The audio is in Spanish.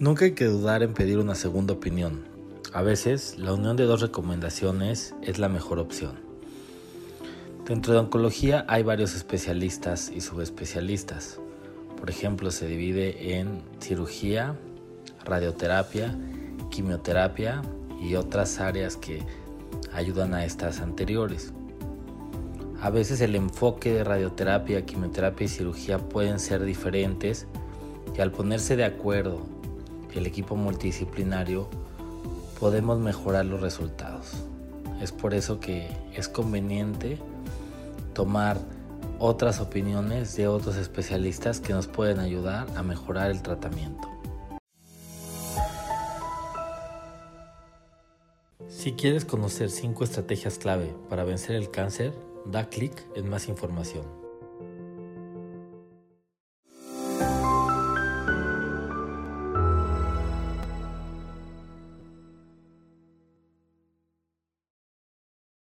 Nunca hay que dudar en pedir una segunda opinión. A veces, la unión de dos recomendaciones es la mejor opción. Dentro de oncología hay varios especialistas y subespecialistas. Por ejemplo, se divide en cirugía, radioterapia, quimioterapia y otras áreas que ayudan a estas anteriores. A veces el enfoque de radioterapia, quimioterapia y cirugía pueden ser diferentes y al ponerse de acuerdo el equipo multidisciplinario podemos mejorar los resultados. Es por eso que es conveniente tomar otras opiniones de otros especialistas que nos pueden ayudar a mejorar el tratamiento. Si quieres conocer 5 estrategias clave para vencer el cáncer, da clic en más información.